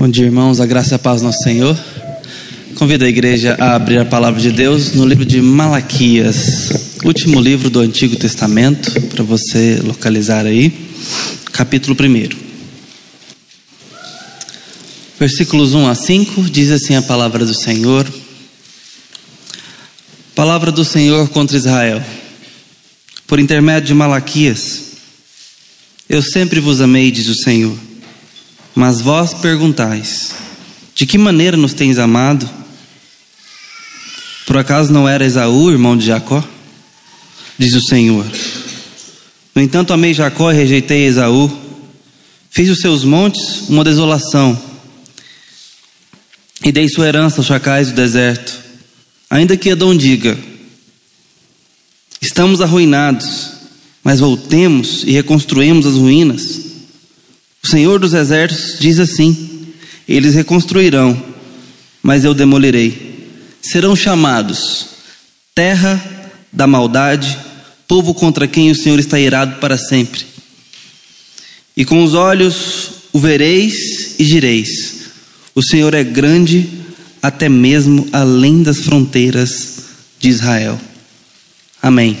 Bom dia, irmãos. A graça e a paz do nosso Senhor. Convido a igreja a abrir a palavra de Deus no livro de Malaquias, último livro do Antigo Testamento, para você localizar aí, capítulo 1. Versículos 1 a 5 diz assim a palavra do Senhor. Palavra do Senhor contra Israel, por intermédio de Malaquias. Eu sempre vos amei, diz o Senhor. Mas vós perguntais: De que maneira nos tens amado? Por acaso não era Esaú, irmão de Jacó? Diz o Senhor. No entanto, amei Jacó e rejeitei Esaú. Fiz os seus montes uma desolação. E dei sua herança aos chacais do deserto. Ainda que Edom diga: Estamos arruinados, mas voltemos e reconstruímos as ruínas. O Senhor dos Exércitos diz assim: Eles reconstruirão, mas eu demolirei. Serão chamados terra da maldade, povo contra quem o Senhor está irado para sempre. E com os olhos o vereis e direis: O Senhor é grande, até mesmo além das fronteiras de Israel. Amém.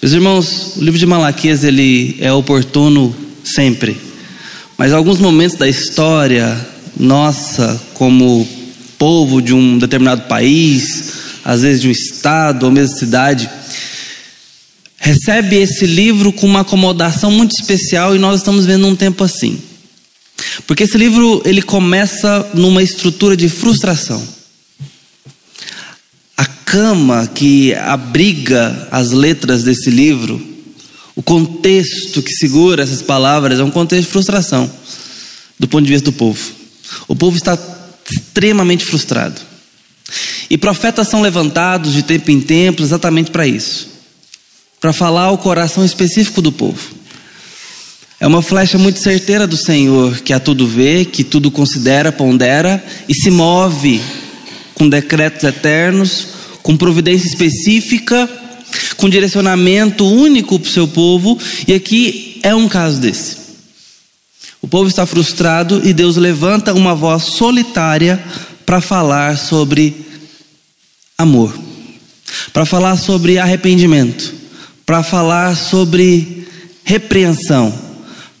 Meus irmãos, o livro de Malaquias ele é oportuno sempre. Mas alguns momentos da história nossa, como povo de um determinado país, às vezes de um estado ou mesmo cidade, recebe esse livro com uma acomodação muito especial e nós estamos vendo um tempo assim. Porque esse livro ele começa numa estrutura de frustração. A cama que abriga as letras desse livro o contexto que segura essas palavras é um contexto de frustração, do ponto de vista do povo. O povo está extremamente frustrado. E profetas são levantados de tempo em tempo exatamente para isso para falar ao coração específico do povo. É uma flecha muito certeira do Senhor, que a tudo vê, que tudo considera, pondera e se move com decretos eternos, com providência específica com direcionamento único para o seu povo, e aqui é um caso desse. O povo está frustrado e Deus levanta uma voz solitária para falar sobre amor, para falar sobre arrependimento, para falar sobre repreensão,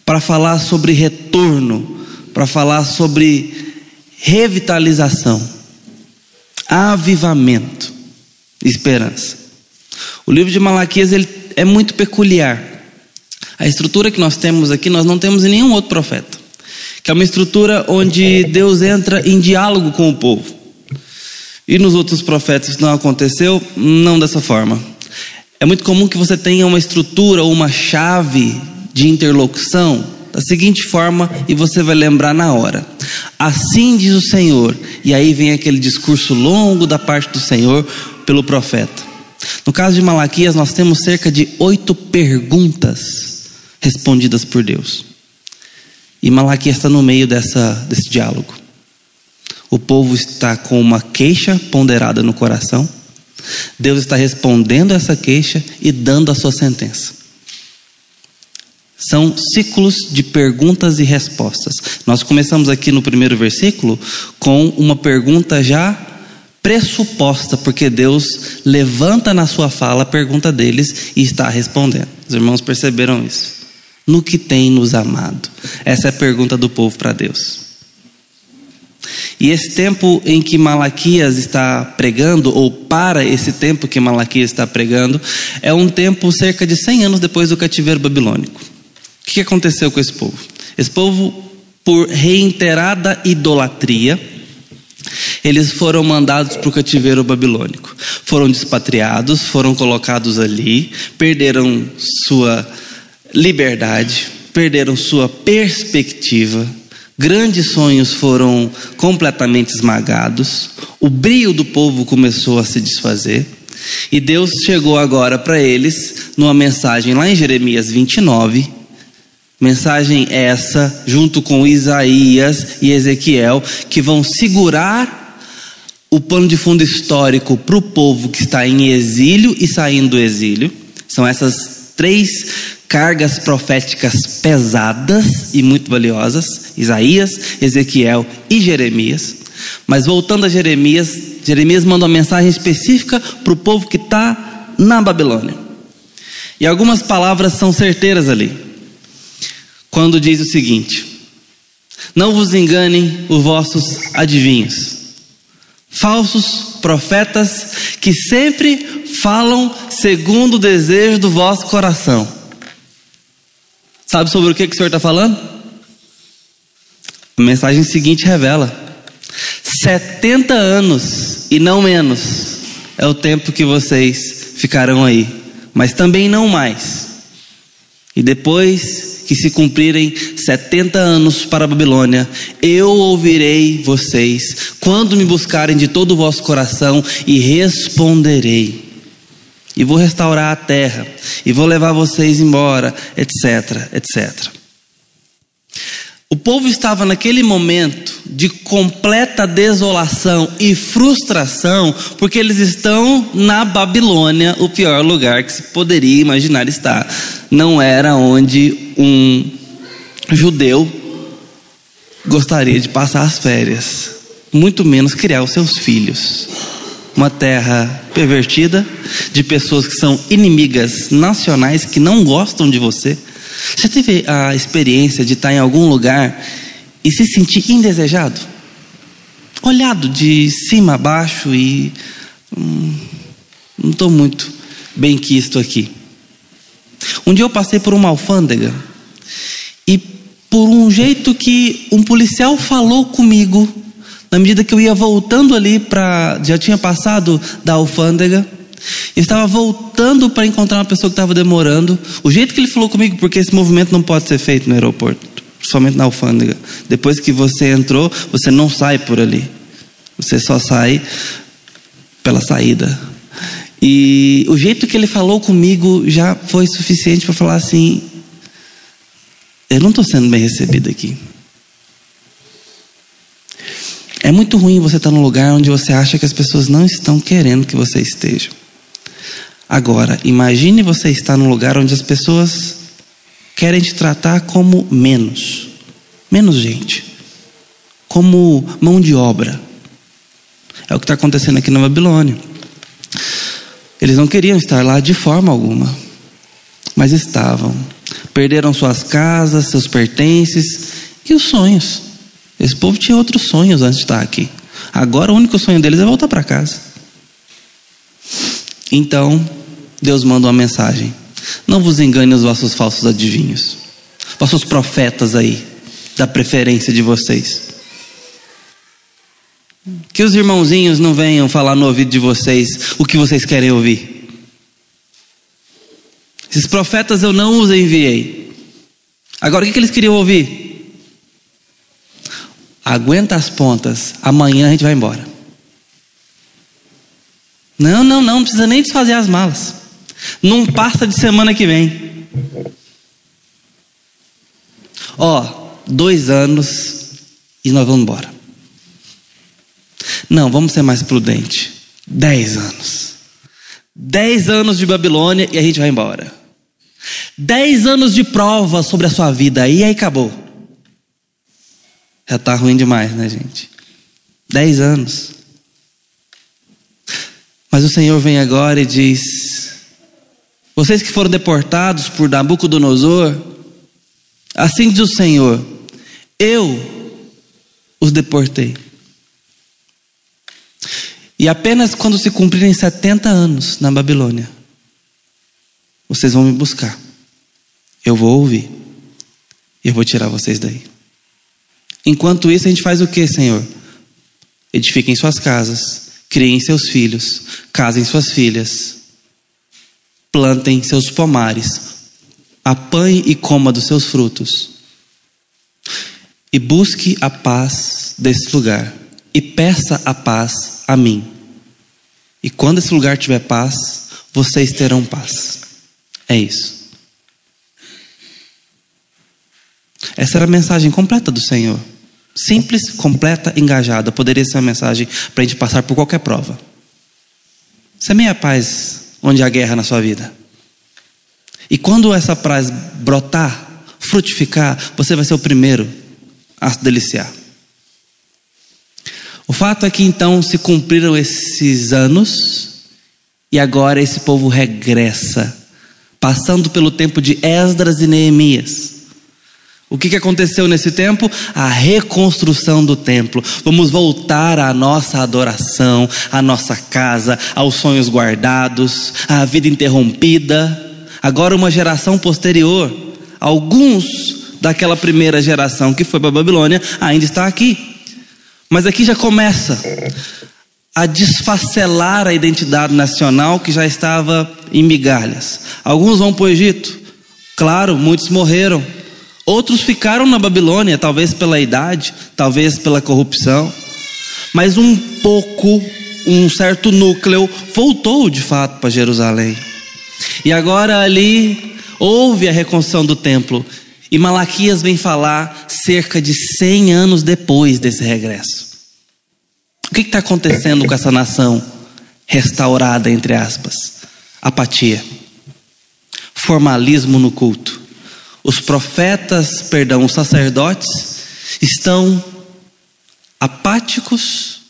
para falar sobre retorno, para falar sobre revitalização, avivamento, esperança. O livro de Malaquias ele é muito peculiar. A estrutura que nós temos aqui, nós não temos em nenhum outro profeta. Que é uma estrutura onde Deus entra em diálogo com o povo. E nos outros profetas não aconteceu, não dessa forma. É muito comum que você tenha uma estrutura ou uma chave de interlocução da seguinte forma e você vai lembrar na hora. Assim diz o Senhor. E aí vem aquele discurso longo da parte do Senhor pelo profeta. No caso de Malaquias, nós temos cerca de oito perguntas respondidas por Deus. E Malaquias está no meio dessa, desse diálogo. O povo está com uma queixa ponderada no coração. Deus está respondendo essa queixa e dando a sua sentença. São ciclos de perguntas e respostas. Nós começamos aqui no primeiro versículo com uma pergunta já pressuposta, porque Deus levanta na sua fala a pergunta deles e está respondendo. Os irmãos perceberam isso? No que tem nos amado? Essa é a pergunta do povo para Deus. E esse tempo em que Malaquias está pregando, ou para esse tempo que Malaquias está pregando, é um tempo cerca de 100 anos depois do cativeiro babilônico. O que aconteceu com esse povo? Esse povo, por reiterada idolatria, eles foram mandados para o cativeiro babilônico. Foram despatriados, foram colocados ali, perderam sua liberdade, perderam sua perspectiva. Grandes sonhos foram completamente esmagados. O brilho do povo começou a se desfazer. E Deus chegou agora para eles numa mensagem lá em Jeremias 29, Mensagem essa, junto com Isaías e Ezequiel, que vão segurar o pano de fundo histórico para o povo que está em exílio e saindo do exílio. São essas Três cargas proféticas pesadas e muito valiosas: Isaías, Ezequiel e Jeremias. Mas voltando a Jeremias, Jeremias manda uma mensagem específica para o povo que está na Babilônia. E algumas palavras são certeiras ali. Quando diz o seguinte: Não vos enganem os vossos adivinhos, falsos profetas que sempre falam segundo o desejo do vosso coração. Sabe sobre o que, que o Senhor está falando? A mensagem seguinte revela 70 anos e não menos é o tempo que vocês ficarão aí, mas também não mais. E depois que se cumprirem 70 anos para a Babilônia, eu ouvirei vocês quando me buscarem de todo o vosso coração e responderei. E vou restaurar a terra, e vou levar vocês embora, etc, etc. O povo estava naquele momento de completa desolação e frustração, porque eles estão na Babilônia, o pior lugar que se poderia imaginar estar. Não era onde um judeu gostaria de passar as férias, muito menos criar os seus filhos. Uma terra pervertida, de pessoas que são inimigas nacionais, que não gostam de você você teve a experiência de estar em algum lugar e se sentir indesejado? Olhado de cima a baixo e. Hum, não estou muito bem quisto aqui. Um dia eu passei por uma alfândega e, por um jeito que um policial falou comigo, na medida que eu ia voltando ali para. Já tinha passado da alfândega ele estava voltando para encontrar uma pessoa que estava demorando. O jeito que ele falou comigo, porque esse movimento não pode ser feito no aeroporto, somente na alfândega. Depois que você entrou, você não sai por ali. Você só sai pela saída. E o jeito que ele falou comigo já foi suficiente para falar assim: eu não estou sendo bem recebido aqui. É muito ruim você estar num lugar onde você acha que as pessoas não estão querendo que você esteja. Agora, imagine você estar num lugar onde as pessoas querem te tratar como menos, menos gente, como mão de obra. É o que está acontecendo aqui na Babilônia. Eles não queriam estar lá de forma alguma, mas estavam. Perderam suas casas, seus pertences e os sonhos. Esse povo tinha outros sonhos antes de estar aqui. Agora o único sonho deles é voltar para casa. Então, Deus manda uma mensagem: Não vos engane os vossos falsos adivinhos, vossos profetas aí, da preferência de vocês. Que os irmãozinhos não venham falar no ouvido de vocês o que vocês querem ouvir. Esses profetas eu não os enviei. Agora o que, eles queriam ouvir? Aguenta as pontas, amanhã a gente vai embora. Não, não, não, não precisa nem desfazer as malas. Não passa de semana que vem. Ó, dois anos e nós vamos embora. Não, vamos ser mais prudentes. Dez anos. Dez anos de Babilônia e a gente vai embora. Dez anos de prova sobre a sua vida e aí acabou. Já está ruim demais, né, gente? Dez anos. Mas o Senhor vem agora e diz: Vocês que foram deportados por Nabucodonosor, assim diz o Senhor: Eu os deportei. E apenas quando se cumprirem 70 anos na Babilônia, vocês vão me buscar. Eu vou ouvir. E eu vou tirar vocês daí. Enquanto isso, a gente faz o que, Senhor? Edifiquem suas casas, Criem seus filhos, casem suas filhas, plantem seus pomares, apanhe e coma dos seus frutos, e busque a paz desse lugar, e peça a paz a mim. E quando esse lugar tiver paz, vocês terão paz. É isso. Essa era a mensagem completa do Senhor. Simples, completa, engajada. Poderia ser uma mensagem para a gente passar por qualquer prova. Semeia a paz onde há guerra na sua vida. E quando essa paz brotar, frutificar, você vai ser o primeiro a se deliciar. O fato é que então se cumpriram esses anos e agora esse povo regressa, passando pelo tempo de Esdras e Neemias. O que, que aconteceu nesse tempo? A reconstrução do templo. Vamos voltar à nossa adoração, à nossa casa, aos sonhos guardados, à vida interrompida. Agora, uma geração posterior, alguns daquela primeira geração que foi para a Babilônia ainda está aqui. Mas aqui já começa a desfacelar a identidade nacional que já estava em migalhas. Alguns vão para o Egito, claro, muitos morreram. Outros ficaram na Babilônia, talvez pela idade, talvez pela corrupção. Mas um pouco, um certo núcleo, voltou de fato para Jerusalém. E agora ali houve a reconstrução do templo. E Malaquias vem falar cerca de 100 anos depois desse regresso. O que está acontecendo com essa nação restaurada, entre aspas? Apatia, formalismo no culto. Os profetas, perdão, os sacerdotes estão apáticos,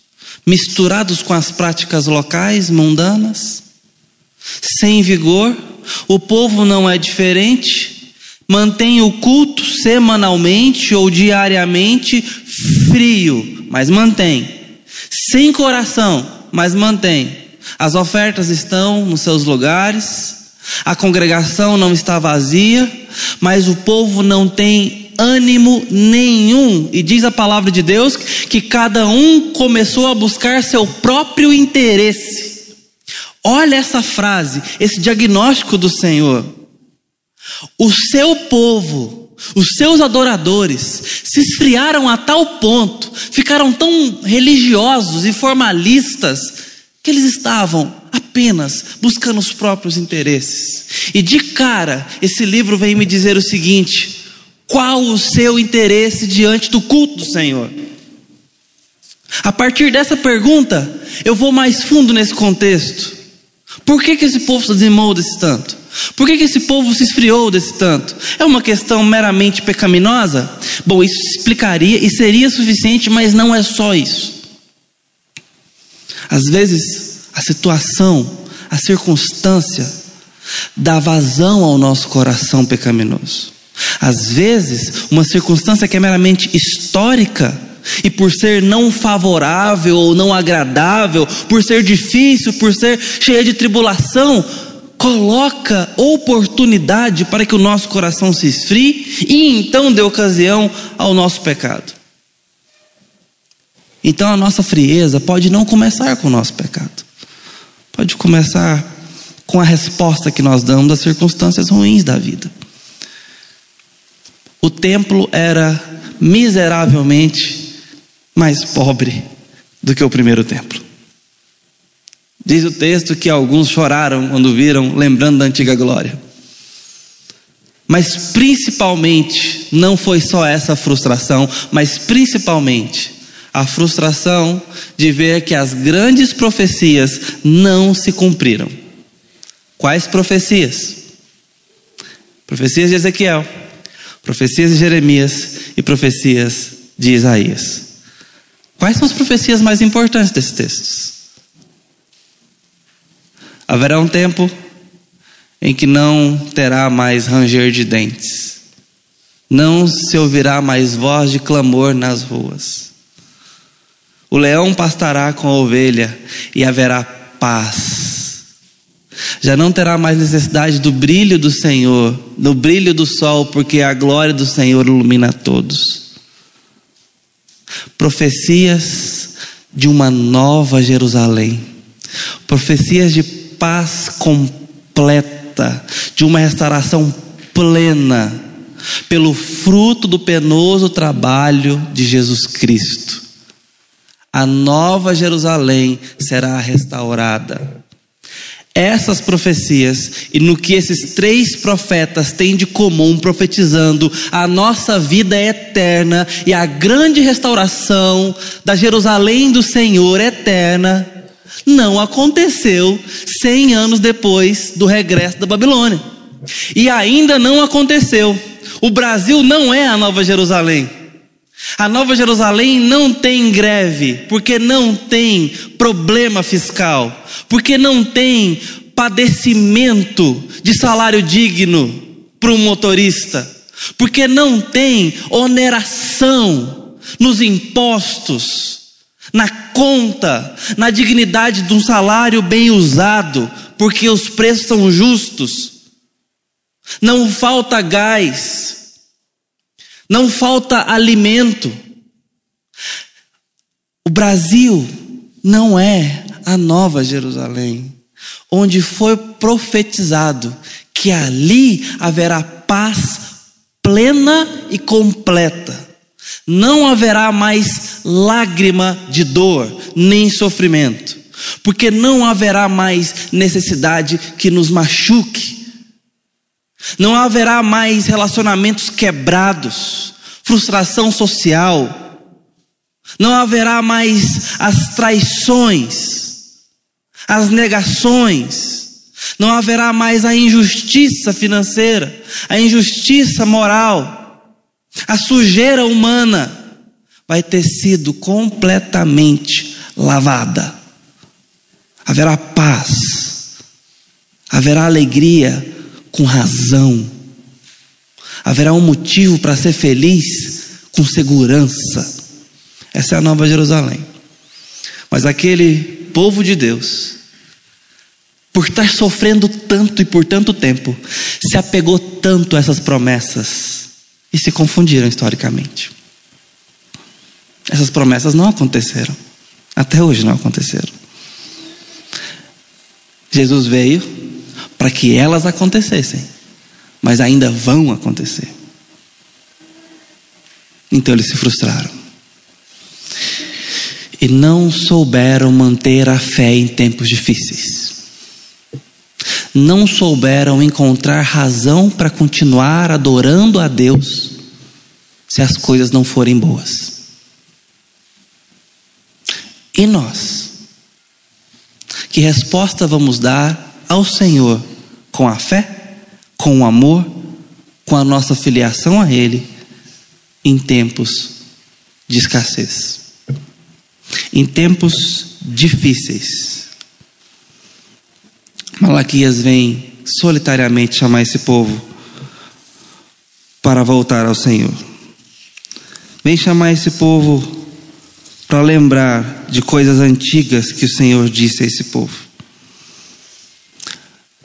misturados com as práticas locais, mundanas, sem vigor. O povo não é diferente mantém o culto semanalmente ou diariamente frio, mas mantém. Sem coração, mas mantém. As ofertas estão nos seus lugares, a congregação não está vazia, mas o povo não tem ânimo nenhum. E diz a palavra de Deus que cada um começou a buscar seu próprio interesse. Olha essa frase, esse diagnóstico do Senhor. O seu povo, os seus adoradores, se esfriaram a tal ponto, ficaram tão religiosos e formalistas, que eles estavam apenas buscando os próprios interesses. E de cara, esse livro vem me dizer o seguinte: qual o seu interesse diante do culto do Senhor? A partir dessa pergunta, eu vou mais fundo nesse contexto. Por que, que esse povo se desanimou desse tanto? Por que, que esse povo se esfriou desse tanto? É uma questão meramente pecaminosa? Bom, isso explicaria e seria suficiente, mas não é só isso. Às vezes, a situação, a circunstância, dá vazão ao nosso coração pecaminoso. Às vezes, uma circunstância que é meramente histórica, e por ser não favorável ou não agradável, por ser difícil, por ser cheia de tribulação, coloca oportunidade para que o nosso coração se esfrie e então dê ocasião ao nosso pecado. Então a nossa frieza pode não começar com o nosso pecado, pode começar com a resposta que nós damos às circunstâncias ruins da vida. O templo era miseravelmente mais pobre do que o primeiro templo. Diz o texto que alguns choraram quando viram, lembrando da antiga glória. Mas principalmente, não foi só essa frustração, mas principalmente a frustração de ver que as grandes profecias não se cumpriram. Quais profecias? Profecias de Ezequiel, profecias de Jeremias e profecias de Isaías. Quais são as profecias mais importantes desses textos? Haverá um tempo em que não terá mais ranger de dentes, não se ouvirá mais voz de clamor nas ruas. O leão pastará com a ovelha e haverá paz. Já não terá mais necessidade do brilho do Senhor, do brilho do sol, porque a glória do Senhor ilumina todos. Profecias de uma nova Jerusalém, profecias de paz completa, de uma restauração plena, pelo fruto do penoso trabalho de Jesus Cristo. A nova Jerusalém será restaurada. Essas profecias e no que esses três profetas têm de comum, profetizando a nossa vida eterna e a grande restauração da Jerusalém do Senhor eterna, não aconteceu cem anos depois do regresso da Babilônia. E ainda não aconteceu. O Brasil não é a Nova Jerusalém. A Nova Jerusalém não tem greve, porque não tem problema fiscal, porque não tem padecimento de salário digno para um motorista, porque não tem oneração nos impostos, na conta, na dignidade de um salário bem usado, porque os preços são justos. Não falta gás, não falta alimento. O Brasil não é a nova Jerusalém, onde foi profetizado que ali haverá paz plena e completa. Não haverá mais lágrima de dor, nem sofrimento, porque não haverá mais necessidade que nos machuque não haverá mais relacionamentos quebrados, frustração social. Não haverá mais as traições, as negações. Não haverá mais a injustiça financeira, a injustiça moral, a sujeira humana. Vai ter sido completamente lavada. Haverá paz, haverá alegria, com razão. Haverá um motivo para ser feliz com segurança. Essa é a Nova Jerusalém. Mas aquele povo de Deus, por estar sofrendo tanto e por tanto tempo, se apegou tanto a essas promessas e se confundiram historicamente. Essas promessas não aconteceram. Até hoje não aconteceram. Jesus veio, para que elas acontecessem, mas ainda vão acontecer. Então eles se frustraram. E não souberam manter a fé em tempos difíceis. Não souberam encontrar razão para continuar adorando a Deus se as coisas não forem boas. E nós? Que resposta vamos dar ao Senhor com a fé, com o amor, com a nossa filiação a Ele em tempos de escassez, em tempos difíceis. Malaquias vem solitariamente chamar esse povo para voltar ao Senhor. Vem chamar esse povo para lembrar de coisas antigas que o Senhor disse a esse povo.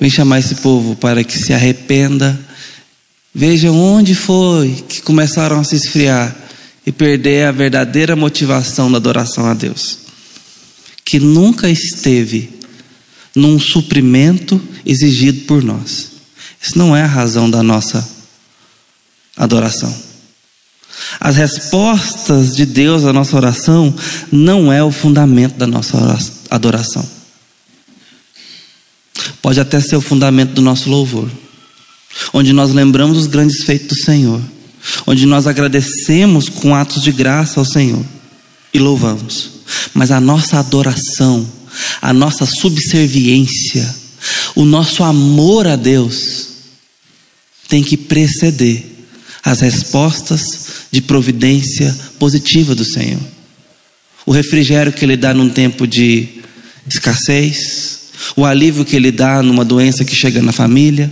Vem chamar esse povo para que se arrependa. Vejam onde foi que começaram a se esfriar e perder a verdadeira motivação da adoração a Deus. Que nunca esteve num suprimento exigido por nós. Isso não é a razão da nossa adoração. As respostas de Deus à nossa oração não é o fundamento da nossa adoração. Pode até ser o fundamento do nosso louvor, onde nós lembramos os grandes feitos do Senhor, onde nós agradecemos com atos de graça ao Senhor e louvamos. Mas a nossa adoração, a nossa subserviência, o nosso amor a Deus tem que preceder as respostas de providência positiva do Senhor. O refrigério que Ele dá num tempo de escassez, o alívio que ele dá numa doença que chega na família,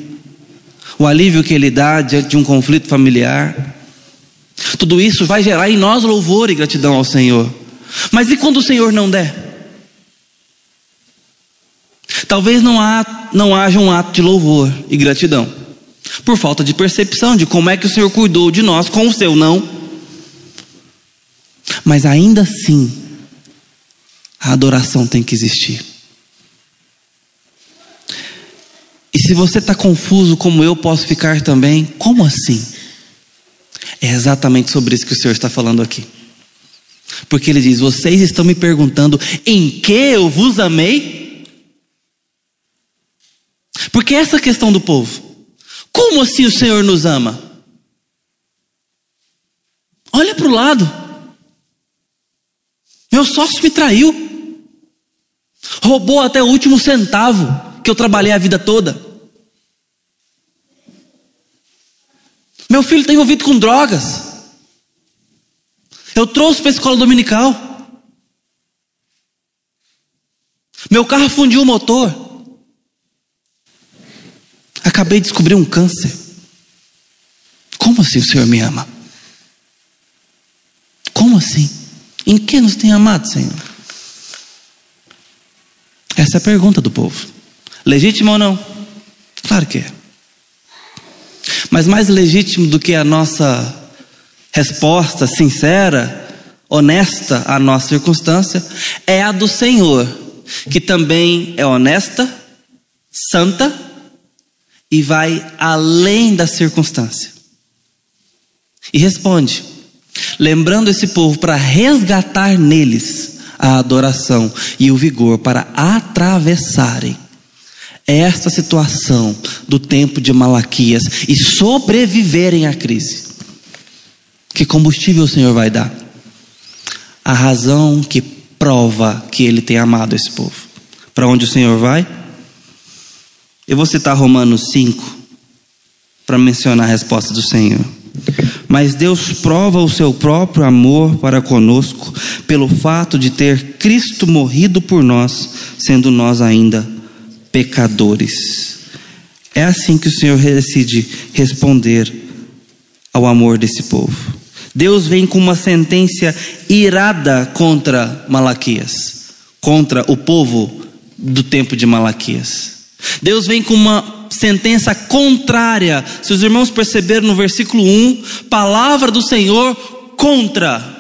o alívio que ele dá diante de um conflito familiar. Tudo isso vai gerar em nós louvor e gratidão ao Senhor. Mas e quando o Senhor não der? Talvez não, há, não haja um ato de louvor e gratidão, por falta de percepção de como é que o Senhor cuidou de nós com o seu não. Mas ainda assim, a adoração tem que existir. E se você está confuso, como eu posso ficar também, como assim? É exatamente sobre isso que o Senhor está falando aqui. Porque ele diz: Vocês estão me perguntando em que eu vos amei? Porque essa questão do povo, como assim o Senhor nos ama? Olha para o lado. Meu sócio me traiu, roubou até o último centavo que eu trabalhei a vida toda. Meu filho está envolvido com drogas. Eu trouxe para a escola dominical. Meu carro fundiu o motor. Acabei de descobrir um câncer. Como assim o Senhor me ama? Como assim? Em que nos tem amado, Senhor? Essa é a pergunta do povo. Legítimo ou não? Claro que é. Mas mais legítimo do que a nossa resposta sincera, honesta à nossa circunstância, é a do Senhor, que também é honesta, santa e vai além da circunstância. E responde, lembrando esse povo para resgatar neles a adoração e o vigor para atravessarem esta situação do tempo de Malaquias e sobreviverem à crise. Que combustível o Senhor vai dar? A razão que prova que Ele tem amado esse povo. Para onde o Senhor vai? Eu vou citar Romanos 5 para mencionar a resposta do Senhor. Mas Deus prova o seu próprio amor para conosco pelo fato de ter Cristo morrido por nós, sendo nós ainda pecadores. É assim que o Senhor decide responder ao amor desse povo. Deus vem com uma sentença irada contra Malaquias, contra o povo do tempo de Malaquias. Deus vem com uma sentença contrária. Se os irmãos perceberam no versículo 1, palavra do Senhor contra.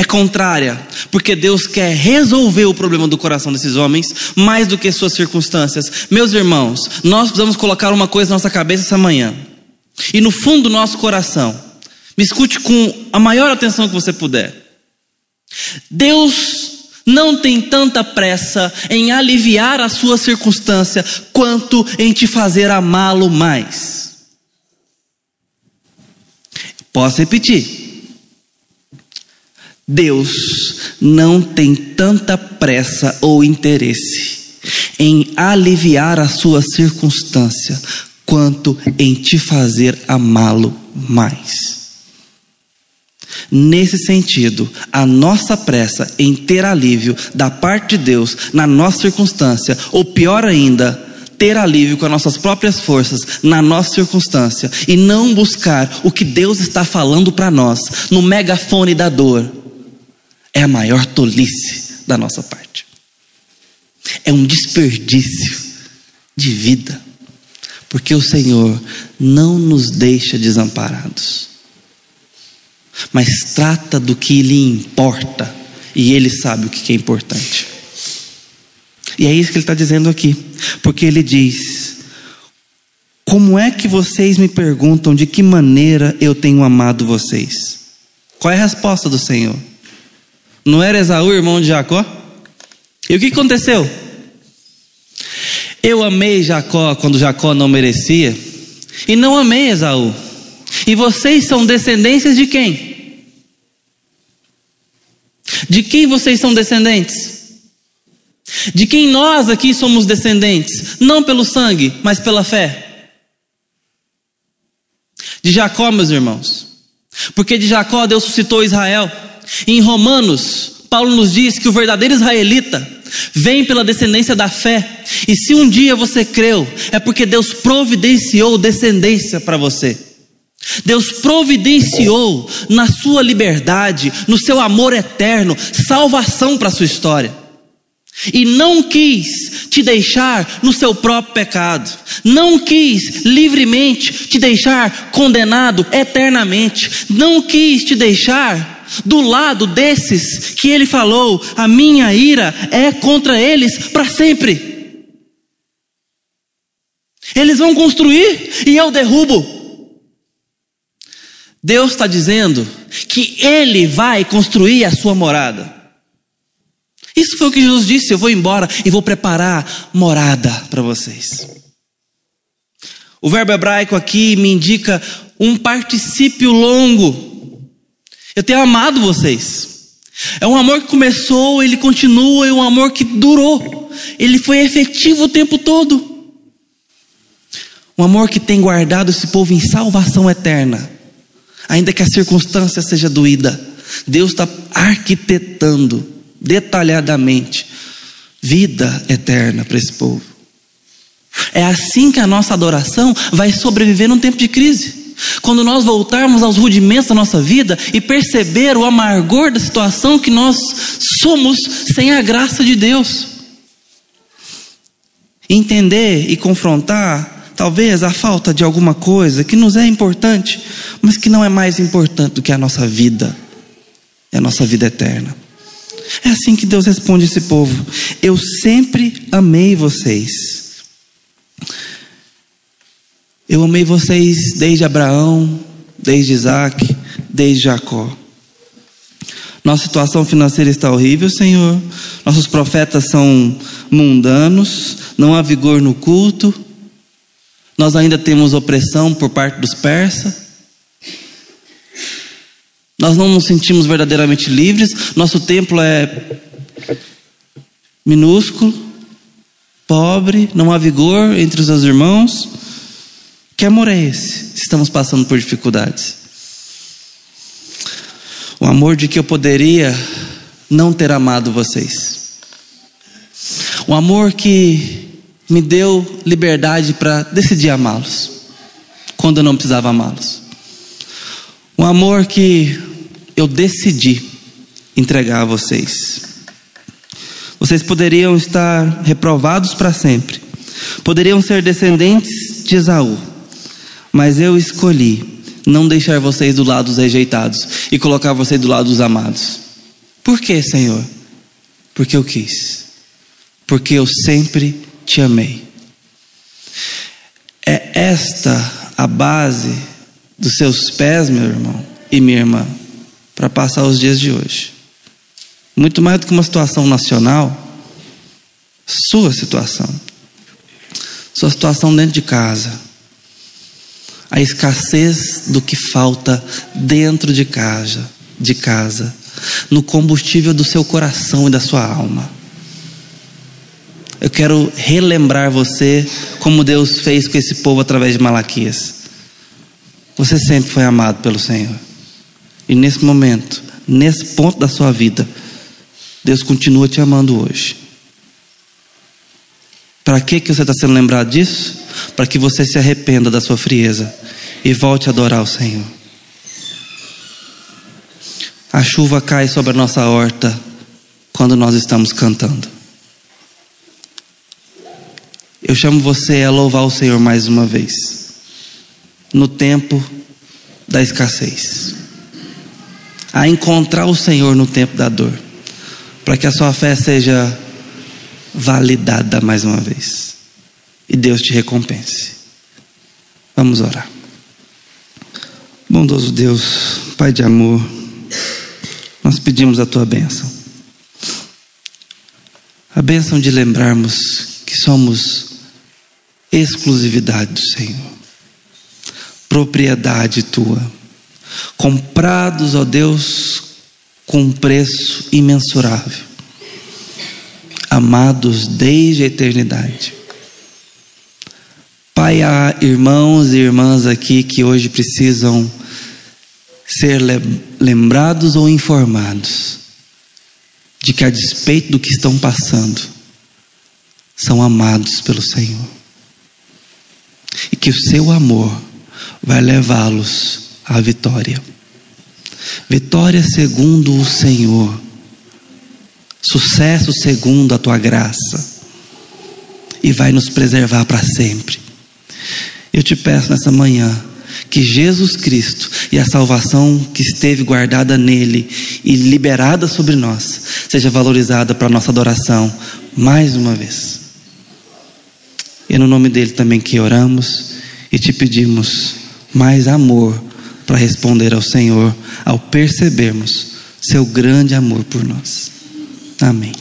É contrária, porque Deus quer resolver o problema do coração desses homens mais do que suas circunstâncias. Meus irmãos, nós precisamos colocar uma coisa na nossa cabeça essa manhã. E no fundo do nosso coração, me escute com a maior atenção que você puder. Deus não tem tanta pressa em aliviar a sua circunstância quanto em te fazer amá-lo mais. Posso repetir. Deus não tem tanta pressa ou interesse em aliviar a sua circunstância quanto em te fazer amá-lo mais. Nesse sentido, a nossa pressa em ter alívio da parte de Deus na nossa circunstância, ou pior ainda, ter alívio com as nossas próprias forças na nossa circunstância e não buscar o que Deus está falando para nós no megafone da dor, é a maior tolice da nossa parte. É um desperdício de vida porque o Senhor não nos deixa desamparados, mas trata do que lhe importa, e Ele sabe o que é importante. E é isso que Ele está dizendo aqui, porque Ele diz: Como é que vocês me perguntam de que maneira eu tenho amado vocês? Qual é a resposta do Senhor? Não era Esaú, irmão de Jacó? E o que aconteceu? Eu amei Jacó quando Jacó não merecia, e não amei Esaú. E vocês são descendências de quem? De quem vocês são descendentes? De quem nós aqui somos descendentes? Não pelo sangue, mas pela fé. De Jacó, meus irmãos. Porque de Jacó Deus suscitou Israel. Em Romanos, Paulo nos diz que o verdadeiro israelita vem pela descendência da fé. E se um dia você creu, é porque Deus providenciou descendência para você. Deus providenciou na sua liberdade, no seu amor eterno, salvação para a sua história. E não quis te deixar no seu próprio pecado, não quis livremente te deixar condenado eternamente, não quis te deixar do lado desses que ele falou: a minha ira é contra eles para sempre. Eles vão construir e eu derrubo. Deus está dizendo que Ele vai construir a sua morada. Isso foi o que Jesus disse: eu vou embora e vou preparar morada para vocês. O verbo hebraico aqui me indica um particípio longo eu tenho amado vocês. É um amor que começou, ele continua, é um amor que durou. Ele foi efetivo o tempo todo. Um amor que tem guardado esse povo em salvação eterna. Ainda que a circunstância seja doída, Deus está arquitetando detalhadamente vida eterna para esse povo. É assim que a nossa adoração vai sobreviver num tempo de crise. Quando nós voltarmos aos rudimentos da nossa vida e perceber o amargor da situação que nós somos sem a graça de Deus. Entender e confrontar, talvez, a falta de alguma coisa que nos é importante, mas que não é mais importante do que a nossa vida, e a nossa vida eterna. É assim que Deus responde esse povo: Eu sempre amei vocês eu amei vocês desde Abraão, desde Isaac, desde Jacó. Nossa situação financeira está horrível, Senhor. Nossos profetas são mundanos, não há vigor no culto. Nós ainda temos opressão por parte dos persas. Nós não nos sentimos verdadeiramente livres. Nosso templo é minúsculo, pobre, não há vigor entre os seus irmãos. Que amor é esse? Estamos passando por dificuldades. O amor de que eu poderia não ter amado vocês. O amor que me deu liberdade para decidir amá-los, quando eu não precisava amá-los. O amor que eu decidi entregar a vocês. Vocês poderiam estar reprovados para sempre, poderiam ser descendentes de Esaú mas eu escolhi não deixar vocês do lado dos rejeitados e colocar vocês do lado dos amados. Por que, Senhor? Porque eu quis. Porque eu sempre te amei. É esta a base dos seus pés, meu irmão e minha irmã, para passar os dias de hoje. Muito mais do que uma situação nacional, sua situação. Sua situação dentro de casa a escassez do que falta dentro de casa, de casa, no combustível do seu coração e da sua alma. Eu quero relembrar você como Deus fez com esse povo através de Malaquias. Você sempre foi amado pelo Senhor. E nesse momento, nesse ponto da sua vida, Deus continua te amando hoje. Para que, que você está sendo lembrado disso? Para que você se arrependa da sua frieza e volte a adorar o Senhor. A chuva cai sobre a nossa horta quando nós estamos cantando. Eu chamo você a louvar o Senhor mais uma vez, no tempo da escassez, a encontrar o Senhor no tempo da dor, para que a sua fé seja validada mais uma vez e Deus te recompense. Vamos orar. Bondoso Deus, Pai de amor, nós pedimos a tua bênção. A bênção de lembrarmos que somos exclusividade do Senhor, propriedade tua, comprados, ó Deus, com um preço imensurável, amados desde a eternidade. Pai, há irmãos e irmãs aqui que hoje precisam ser lembrados ou informados de que, a despeito do que estão passando, são amados pelo Senhor. E que o seu amor vai levá-los à vitória. Vitória segundo o Senhor. Sucesso segundo a tua graça. E vai nos preservar para sempre. Eu te peço nessa manhã que Jesus Cristo e a salvação que esteve guardada nele e liberada sobre nós seja valorizada para nossa adoração mais uma vez. E é no nome dele também que oramos e te pedimos mais amor para responder ao Senhor ao percebermos seu grande amor por nós. Amém.